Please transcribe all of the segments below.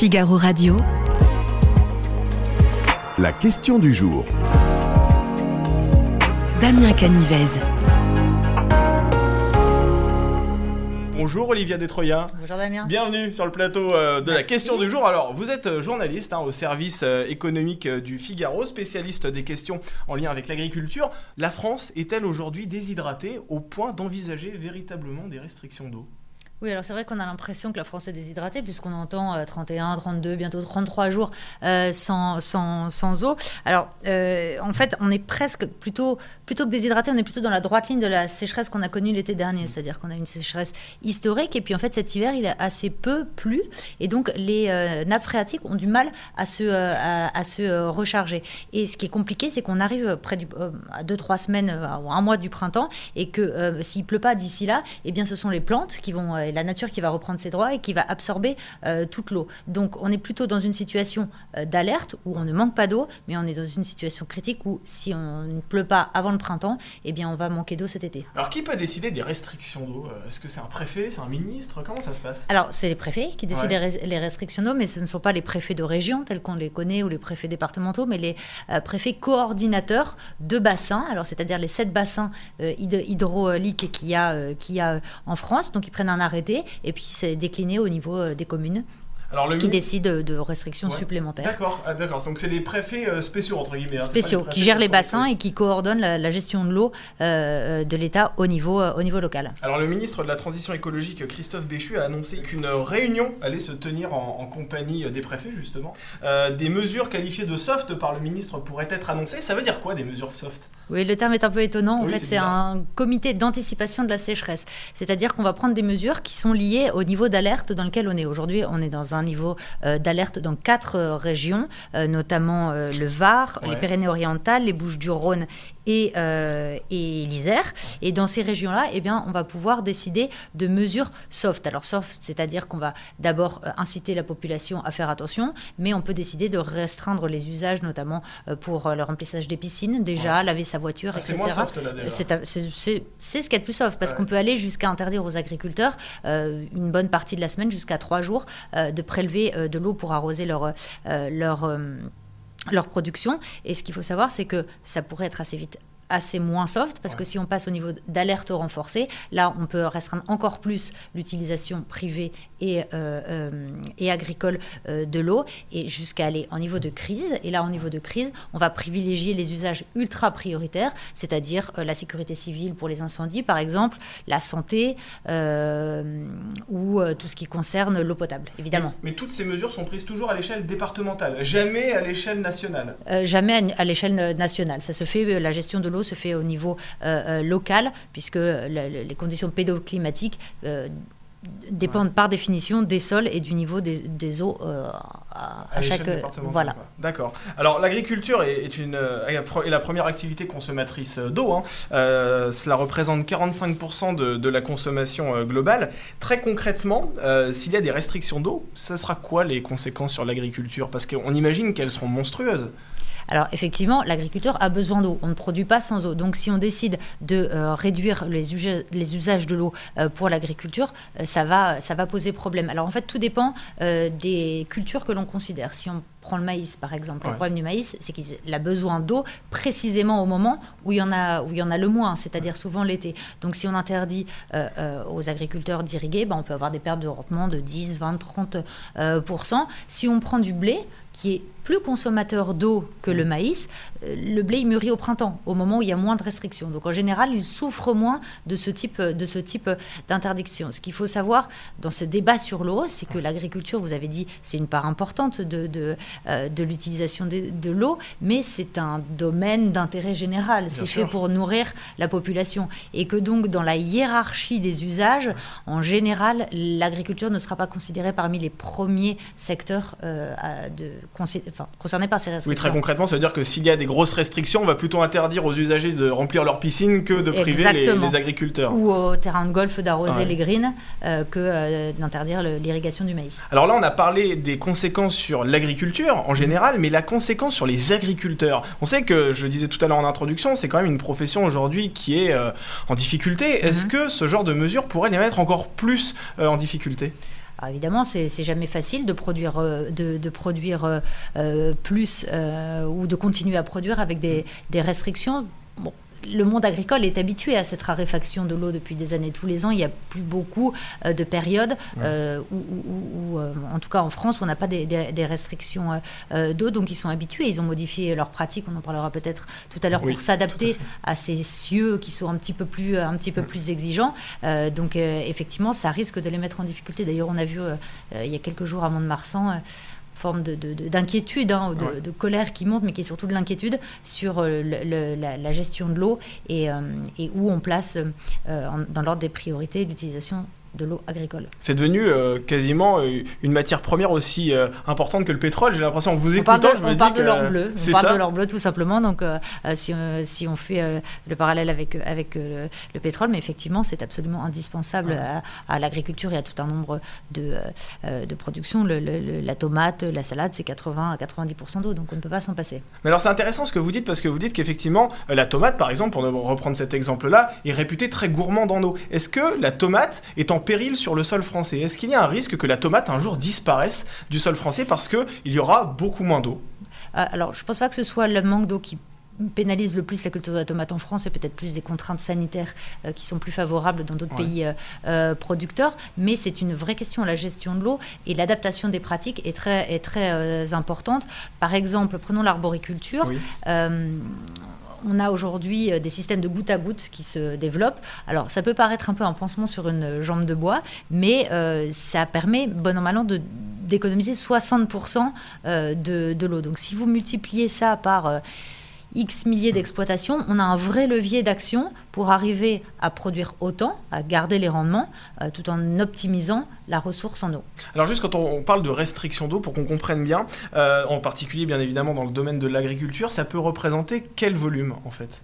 Figaro Radio. La question du jour. Damien Canivez. Bonjour Olivia Destroyens. Bonjour Damien. Bienvenue sur le plateau euh, de la question du jour. Alors, vous êtes euh, journaliste hein, au service euh, économique euh, du Figaro, spécialiste des questions en lien avec l'agriculture. La France est-elle aujourd'hui déshydratée au point d'envisager véritablement des restrictions d'eau? Oui, alors c'est vrai qu'on a l'impression que la France est déshydratée puisqu'on entend euh, 31, 32, bientôt 33 jours euh, sans, sans, sans eau. Alors, euh, en fait, on est presque plutôt, plutôt que déshydraté, on est plutôt dans la droite ligne de la sécheresse qu'on a connue l'été dernier. C'est-à-dire qu'on a une sécheresse historique et puis en fait cet hiver, il a assez peu plu et donc les euh, nappes phréatiques ont du mal à se, euh, à, à se euh, recharger. Et ce qui est compliqué, c'est qu'on arrive près du, euh, à 2-3 semaines euh, ou un mois du printemps et que euh, s'il pleut pas d'ici là, eh bien ce sont les plantes qui vont, euh, et la nature qui va reprendre ses droits et qui va absorber euh, toute l'eau. Donc on est plutôt dans une situation euh, d'alerte où on ne manque pas d'eau, mais on est dans une situation critique où si on ne pleut pas avant le printemps, eh bien on va manquer d'eau cet été. Alors, qui peut décider des restrictions d'eau? Euh, Est-ce que c'est un préfet, c'est un ministre? Comment ça se passe? Alors, c'est les préfets qui décident Ouais. les res- les restrictions d'eau, mais ce ne sont pas les préfets de région tels qu'on les connaît ou les préfets départementaux, mais les euh, préfets coordinateurs de bassins, alors c'est-à-dire les sept bassins hyd- hydrauliques qu'il y, a, y a en France. Donc, ils prennent un arrêté et puis c'est décliné au niveau euh, des communes Alors, le qui mi- décident de restrictions Ouais. supplémentaires. D'accord, ah, d'accord. Donc, c'est les préfets euh, spéciaux, entre guillemets. hein, spéciaux qui gèrent les bassins et qui coordonnent la, la gestion de l'eau euh, de l'État au niveau, euh, au niveau local. Alors le ministre de la Transition écologique Christophe Béchu a annoncé qu'une réunion allait se tenir en, en compagnie des préfets justement. Des mesures qualifiées de soft par le ministre pourraient être annoncées. Ça veut dire quoi des mesures soft? Oui, le terme est un peu étonnant. En Oui, fait, c'est un comité d'anticipation de la sécheresse. C'est-à-dire qu'on va prendre des mesures qui sont liées au niveau d'alerte dans lequel on est. Aujourd'hui, on est dans un niveau euh, d'alerte dans quatre euh, régions, euh, notamment le Var, Ouais. les Pyrénées-Orientales, les Bouches-du-Rhône et, euh, et l'Isère. Et dans ces régions-là, eh bien, on va pouvoir décider de mesures soft. Alors soft, c'est-à-dire qu'on va d'abord euh, inciter la population à faire attention, mais on peut décider de restreindre les usages, notamment euh, pour euh, le remplissage des piscines, déjà, laver sa voiture, Ah, C'est etc. C'est- ce qu'il y a de plus soft, parce Ouais. qu'on peut aller jusqu'à interdire aux agriculteurs, euh, une bonne partie de la semaine, jusqu'à trois jours, euh, de prélever de l'eau pour arroser leur, leur, leur production. Et ce qu'il faut savoir, c'est que ça pourrait être assez vite assez moins soft parce que si on passe au niveau d'alerte renforcée, là on peut restreindre encore plus l'utilisation privée et, euh, euh, et agricole euh, de l'eau et jusqu'à aller en niveau de crise. Et là, au niveau de crise, on va privilégier les usages ultra prioritaires, c'est-à-dire la sécurité civile pour les incendies, par exemple, la santé euh, ou tout ce qui concerne l'eau potable, évidemment. Mais, mais toutes ces mesures sont prises toujours à l'échelle départementale, jamais à l'échelle nationale. Euh, jamais à, à l'échelle na- nationale. Ça se fait, la gestion de l'eau se fait au niveau euh, euh, local, puisque la- les conditions pédoclimatiques euh, dépendent par définition des sols et du niveau des, des eaux euh, à, à chaque. Voilà. D'accord. Alors l'agriculture est, est une, est la première activité consommatrice d'eau. hein. Euh, cela représente 45% de, de la consommation globale. Très concrètement, euh, s'il y a des restrictions d'eau, ce sera quoi les conséquences sur l'agriculture? Parce qu'on imagine qu'elles seront monstrueuses. Alors effectivement, l'agriculteur a besoin d'eau. On ne produit pas sans eau. Donc si on décide de euh, réduire les, usa- les usages de l'eau euh, pour l'agriculture, euh, ça, va, ça va poser problème. Alors en fait, tout dépend des cultures que l'on considère. Si on prend le maïs par exemple, Ouais. le problème du maïs, c'est qu'il a besoin d'eau précisément au moment où il y en a, où il y en a le moins, c'est-à-dire souvent l'été. Donc si on interdit aux agriculteurs d'irriguer, ben, on peut avoir des pertes de rendement de 10, 20, 30 euh, pour cent. Si on prend du blé, qui est plus consommateur d'eau que le maïs, euh, le blé il mûrit au printemps, au moment où il y a moins de restrictions. Donc en général, il souffre moins de ce type, de ce type d'interdiction. Ce qu'il faut savoir dans ce débat sur l'eau, c'est que l'agriculture, vous avez dit, c'est une part importante de, de, euh, de l'utilisation de, de l'eau, mais c'est un domaine d'intérêt général. C'est fait pour nourrir la population. Et que donc dans la hiérarchie des usages, en général, l'agriculture ne sera pas considérée parmi les premiers secteurs euh, de, enfin, concernés par ces restrictions. Oui, très concrètement, ça veut dire que s'il y a des grosses restrictions, on va plutôt interdire aux usagers de remplir leur piscine que de priver les, agriculteurs. Ou au terrain de golf d'arroser Ouais. les greens euh, que euh, d'interdire l'irrigation du maïs. Alors là, on a parlé des conséquences sur l'agriculture en général, mais la conséquence sur les agriculteurs. On sait que, je le disais tout à l'heure en introduction, c'est quand même une profession aujourd'hui qui est euh, en difficulté. Est-ce Mhm. que ce genre de mesures pourrait les mettre encore plus en difficulté? Évidemment, c'est jamais facile de produire, de, de produire plus ou de continuer à produire avec des, restrictions. Le monde agricole est habitué à cette raréfaction de l'eau depuis des années. Tous les ans, il n'y a plus beaucoup euh, de périodes euh, où, euh, en tout cas en France, où on n'a pas des, restrictions d'eau. Donc, ils sont habitués. Ils ont modifié leurs pratiques. On en parlera peut-être tout à l'heure pour s'adapter à, ces cieux qui sont un petit peu plus, un petit peu plus exigeants. donc, effectivement, ça risque de les mettre en difficulté. D'ailleurs, on a vu il y a quelques jours à Mont-de-Marsan forme d'inquiétude, de, hein, de, colère qui monte, mais qui est surtout de l'inquiétude sur euh, la, gestion de l'eau et, euh, et, où on place euh, dans l'ordre des priorités l'utilisation de l'eau agricole. C'est devenu euh, quasiment euh, une matière première aussi euh, importante que le pétrole. J'ai l'impression que vous écoutant, on parle de, on parle de l'or bleu. On parle de l'or bleu tout simplement. Donc, si, si, on fait le parallèle avec avec le, pétrole, mais effectivement, c'est absolument indispensable à, l'agriculture et à tout un nombre de de productions. la tomate, la salade, c'est 80 à 90 d'eau, donc on ne peut pas s'en passer. Mais alors, c'est intéressant ce que vous dites parce que vous dites qu'effectivement, la tomate, par exemple, pour reprendre cet exemple-là, est réputée très gourmande en eau. Est-ce que la tomate est en péril sur le sol français. Est-ce qu'il y a un risque que la tomate un jour disparaisse du sol français parce qu'il y aura beaucoup moins d'eau? Euh, Alors, je ne pense pas que ce soit le manque d'eau qui pénalise le plus la culture de la tomate en France et peut-être plus des contraintes sanitaires euh, qui sont plus favorables dans d'autres pays euh, producteurs. Mais c'est une vraie question, la gestion de l'eau et l'adaptation des pratiques est très, est très importante. Par exemple, prenons l'arboriculture on a aujourd'hui euh, des systèmes de goutte à goutte qui se développent. Alors, ça peut paraître un peu un pansement sur une jambe de bois, mais euh, ça permet, bon an mal an, d'économiser 60% euh, de, de l'eau. Donc, si vous multipliez ça par X milliers d'exploitations, on a un vrai levier d'action pour arriver à produire autant, à garder les rendements, euh, tout en optimisant la ressource en eau. Alors juste quand on, parle de restriction d'eau, pour qu'on comprenne bien, euh, en particulier bien évidemment dans le domaine de l'agriculture, ça peut représenter quel volume en fait?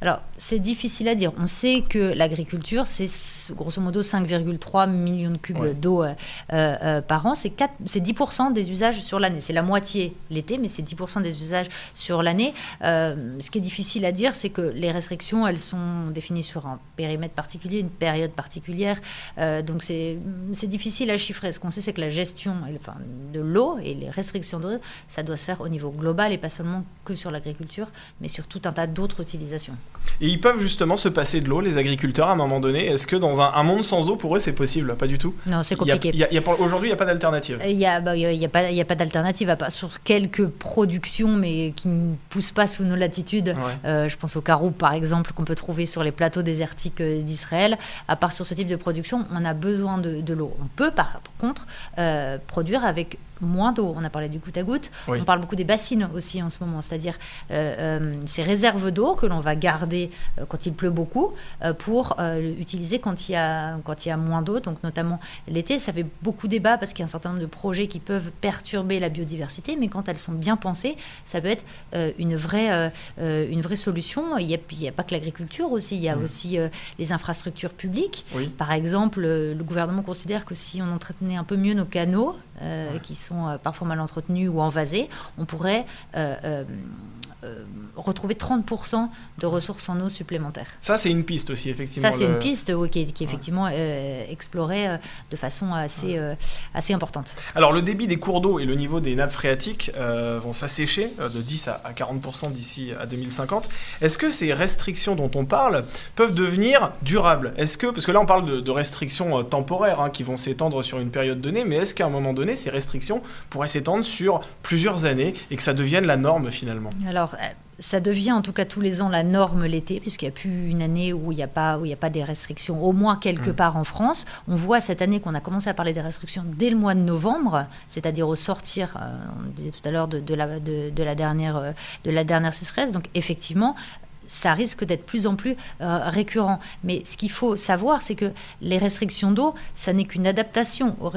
Alors, c'est difficile à dire. On sait que l'agriculture, c'est grosso modo 5,3 millions de cubes d'eau euh, euh, par an. C'est 10% des usages sur l'année. C'est la moitié l'été, mais c'est 10% des usages sur l'année. Euh, ce qui est difficile à dire, c'est que les restrictions, elles sont définies sur un périmètre particulier, une période particulière. donc, c'est difficile à chiffrer. Ce qu'on sait, c'est que la gestion enfin, de l'eau et les restrictions d'eau, ça doit se faire au niveau global et pas seulement que sur l'agriculture, mais sur tout un tas d'autres utilisations. Et ils peuvent justement se passer de l'eau, les agriculteurs, à un moment donné. Est-ce que dans un, monde sans eau, pour eux, c'est possible? Pas du tout Non, c'est compliqué. Aujourd'hui, il n'y a pas d'alternative. Il n'y a, bah, a, pas, a pas d'alternative, à part sur quelques productions, mais qui ne poussent pas sous nos latitudes. Euh, je pense au carreau, par exemple, qu'on peut trouver sur les plateaux désertiques euh, d'Israël. À part sur ce type de production, on a besoin de, l'eau. On peut, par contre, euh, produire avec moins d'eau. On a parlé du goutte à goutte. On parle beaucoup des bassines aussi en ce moment, c'est-à-dire euh, euh, ces réserves d'eau que l'on va garder euh, quand il pleut beaucoup pour utiliser quand il y a, quand il y a moins d'eau. Donc notamment l'été, ça fait beaucoup débat parce qu'il y a un certain nombre de projets qui peuvent perturber la biodiversité, mais quand elles sont bien pensées, ça peut être une, vraie, une vraie solution. Il n'y a, a, pas que l'agriculture aussi, il y a aussi les infrastructures publiques. Par exemple, le gouvernement considère que si on entretenait un peu mieux nos canaux, qui sont euh, parfois mal entretenus ou envasés, on pourrait euh, euh, retrouver 30% de ressources en eau supplémentaires. Ça, c'est une piste aussi, effectivement. Ça, c'est une piste qui, est, effectivement explorée de façon assez, assez importante. Alors, le débit des cours d'eau et le niveau des nappes phréatiques vont s'assécher de 10 à, 40% d'ici à 2050. Est-ce que ces restrictions dont on parle peuvent devenir durables? Est-ce que, parce que là, on parle de, restrictions temporaires hein, qui vont s'étendre sur une période donnée, mais est-ce qu'à un moment donné, ces restrictions pourrait s'étendre sur plusieurs années et que ça devienne la norme finalement? Alors, euh, ça devient en tout cas tous les ans la norme l'été, puisqu'il n'y a plus une année où il n'y a, pas, où il a pas des restrictions, au moins quelque mm. part en France. On voit cette année qu'on a commencé à parler des restrictions dès le mois de novembre, c'est-à-dire au sortir, euh, on disait tout à l'heure, de, de, la, de, de, la dernière, euh, de la dernière sécheresse. Donc effectivement, ça risque d'être plus en plus euh, récurrent. Mais ce qu'il faut savoir, c'est que les restrictions d'eau, ça n'est qu'une adaptation au,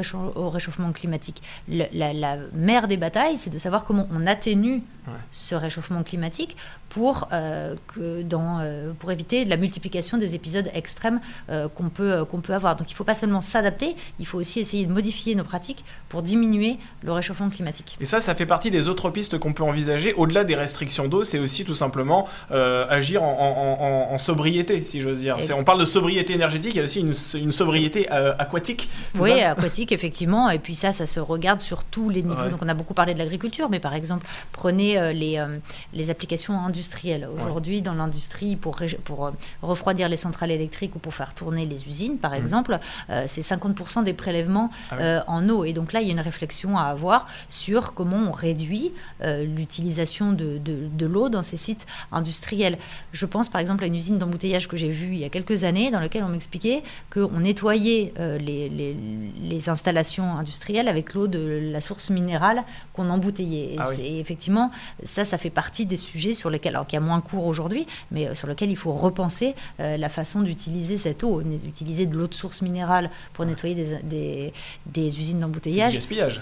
réchauffement climatique. la, mère des batailles, c'est de savoir comment on atténue ce réchauffement climatique pour, euh, que dans, euh, pour éviter la multiplication des épisodes extrêmes qu'on peut, qu'on peut avoir. Donc il ne faut pas seulement s'adapter, il faut aussi essayer de modifier nos pratiques pour diminuer le réchauffement climatique. Et ça, ça fait partie des autres pistes qu'on peut envisager. Au-delà des restrictions d'eau, c'est aussi tout simplement agir en, en, sobriété, si j'ose dire. On parle de sobriété énergétique, il y a aussi une, une sobriété aquatique. Oui, aquatique, effectivement. Et puis ça, ça se regarde sur tous les niveaux. Donc on a beaucoup parlé de l'agriculture, mais par exemple, prenez les, les applications industrielles. Aujourd'hui, dans l'industrie, pour, pour refroidir les centrales électriques ou pour faire tourner les usines, par mmh. exemple, euh, c'est 50% des prélèvements ah euh, en eau. Et donc là, il y a une réflexion à avoir sur comment on réduit euh, l'utilisation de, de, l'eau dans ces sites industriels. Je pense par exemple à une usine d'embouteillage que j'ai vue il y a quelques années, dans laquelle on m'expliquait qu'on nettoyait les, les, les, installations industrielles avec l'eau de la source minérale qu'on embouteillait. Et, ah effectivement, ça, ça fait partie des sujets sur lesquels, alors qu'il y a moins cours aujourd'hui, mais sur lesquels il faut repenser la façon d'utiliser cette eau, d'utiliser de l'eau de source minérale pour nettoyer des, des, usines d'embouteillage. C'est du gaspillage.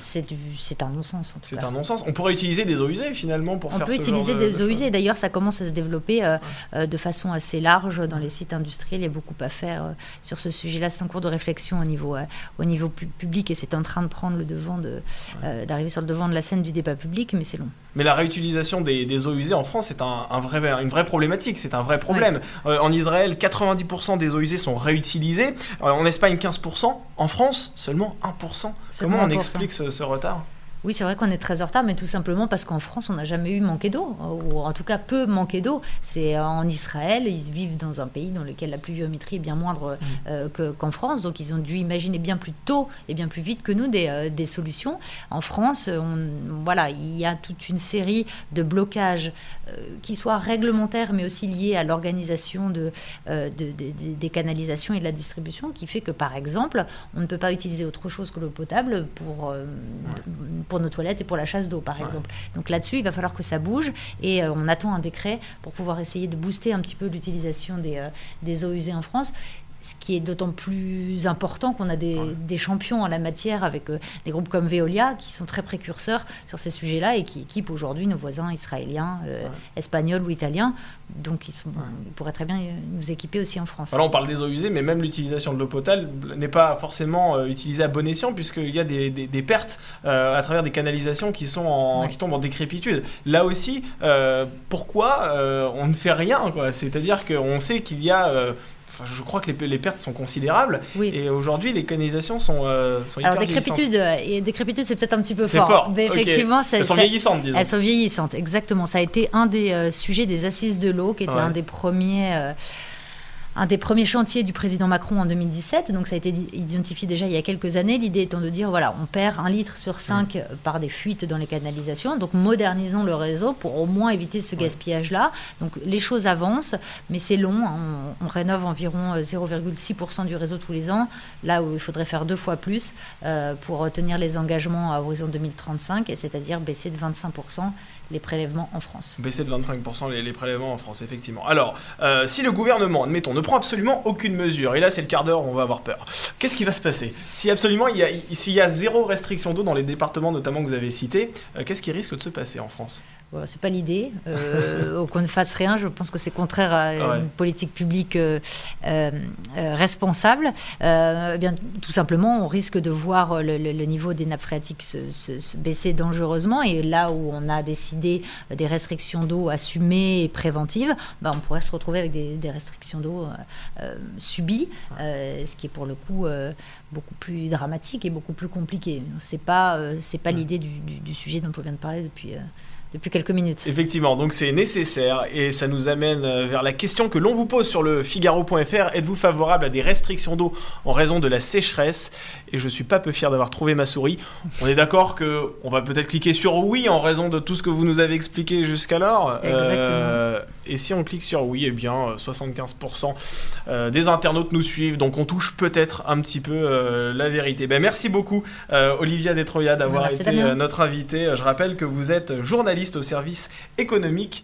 C'est un non-sens. C'est un non-sens. On pourrait utiliser des eaux usées finalement pour On faire peut utiliser des eaux usées. D'ailleurs, ça commence à se développer euh, euh, de façon assez large dans les sites industriels. Il y a beaucoup à faire euh, sur ce sujet-là. C'est en cours de réflexion au niveau, au niveau public et c'est en train de prendre le devant de, d'arriver sur le devant de la scène du débat public, mais c'est long. Mais la réutilisation des, des, eaux usées en France, c'est un, un, vrai, une vraie problématique, c'est un vrai problème. en Israël, 90% des eaux usées sont réutilisées. en Espagne, 15%. En France, seulement 1%. Comment on explique ce retard? Oui, c'est vrai qu'on est très en retard, mais tout simplement parce qu'en France, on n'a jamais eu manqué d'eau, ou en tout cas peu manqué d'eau. C'est en Israël, ils vivent dans un pays dans lequel la pluviométrie est bien moindre mm. euh, qu'en France, donc ils ont dû imaginer bien plus tôt et bien plus vite que nous des, euh, des solutions. En France, on, voilà, il y a toute une série de blocages euh, qui soient réglementaires, mais aussi liés à l'organisation de, de, des canalisations et de la distribution, qui fait que, par exemple, on ne peut pas utiliser autre chose que l'eau potable pour, pour pour nos toilettes et pour la chasse d'eau, par exemple. Donc là-dessus, il va falloir que ça bouge et euh, on attend un décret pour pouvoir essayer de booster un petit peu l'utilisation des, euh, des eaux usées en France ce qui est d'autant plus important qu'on a des, champions en la matière avec euh, des groupes comme Veolia qui sont très précurseurs sur ces sujets-là et qui équipent aujourd'hui nos voisins israéliens, euh, espagnols ou italiens. Donc ils, sont, ils, pourraient très bien nous équiper aussi en France. Alors on parle des eaux usées, mais même l'utilisation de l'eau potable n'est pas forcément euh, utilisée à bon escient puisqu'il y a des, des, pertes à travers des canalisations qui, sont en, qui tombent en décrépitude. Là aussi, pourquoi on ne fait rien C'est-à-dire qu'on sait qu'il y a je crois que les, pertes sont considérables. Et aujourd'hui, les canalisations sont, euh, sont Alors, décrépitude, et décrépitude, c'est peut-être un petit peu fort. Mais effectivement, elles sont vieillissantes, disons. Elles sont vieillissantes, exactement. Ça a été un des euh, sujets des assises de l'eau, qui était un des premiers. Euh, un des premiers chantiers du président Macron en 2017. Donc ça a été identifié déjà il y a quelques années. L'idée étant de dire voilà, on perd un litre sur cinq par des fuites dans les canalisations. Donc modernisons le réseau pour au moins éviter ce gaspillage-là. Donc les choses avancent, mais c'est long. Hein. On, rénove environ 0,6% euh, du réseau tous les ans, là où il faudrait faire deux fois plus euh, pour tenir les engagements à horizon 2035, c'est-à-dire baisser de 25% les prélèvements en France. Baisser de 25% les, prélèvements en France, effectivement. Alors, euh, si le gouvernement, admettons, ne prend absolument aucune mesure, et là c'est le quart d'heure, on va avoir peur, qu'est-ce qui va se passer Si absolument il y a, s'il y a zéro restriction d'eau dans les départements notamment que vous avez cités, euh, qu'est-ce qui risque de se passer en France? Voilà, c'est pas l'idée. Euh, qu'on ne fasse rien, je pense que c'est contraire à une politique publique euh, euh, responsable. Eh bien, tout simplement, on risque de voir le, niveau des nappes phréatiques se, baisser dangereusement. Et là où on a décidé des restrictions d'eau assumées et préventives, bah, on pourrait se retrouver avec des, restrictions d'eau subies, ce qui est pour le coup beaucoup plus dramatique et beaucoup plus compliqué. C'est pas, c'est pas l'idée du, du, sujet dont on vient de parler depuis depuis quelques minutes. Effectivement, donc c'est nécessaire et ça nous amène euh, vers la question que l'on vous pose sur le Figaro.fr. Êtes-vous favorable à des restrictions d'eau en raison de la sécheresse? Et je suis pas peu fier d'avoir trouvé ma souris. On est d'accord que on va peut-être cliquer sur oui en raison de tout ce que vous nous avez expliqué jusqu'alors. Euh, et si on clique sur oui, eh bien 75% euh, des internautes nous suivent, donc on touche peut-être un petit peu la vérité. Ben, merci beaucoup Olivia Detroya d'avoir été notre invitée. Je rappelle que vous êtes journaliste au service économique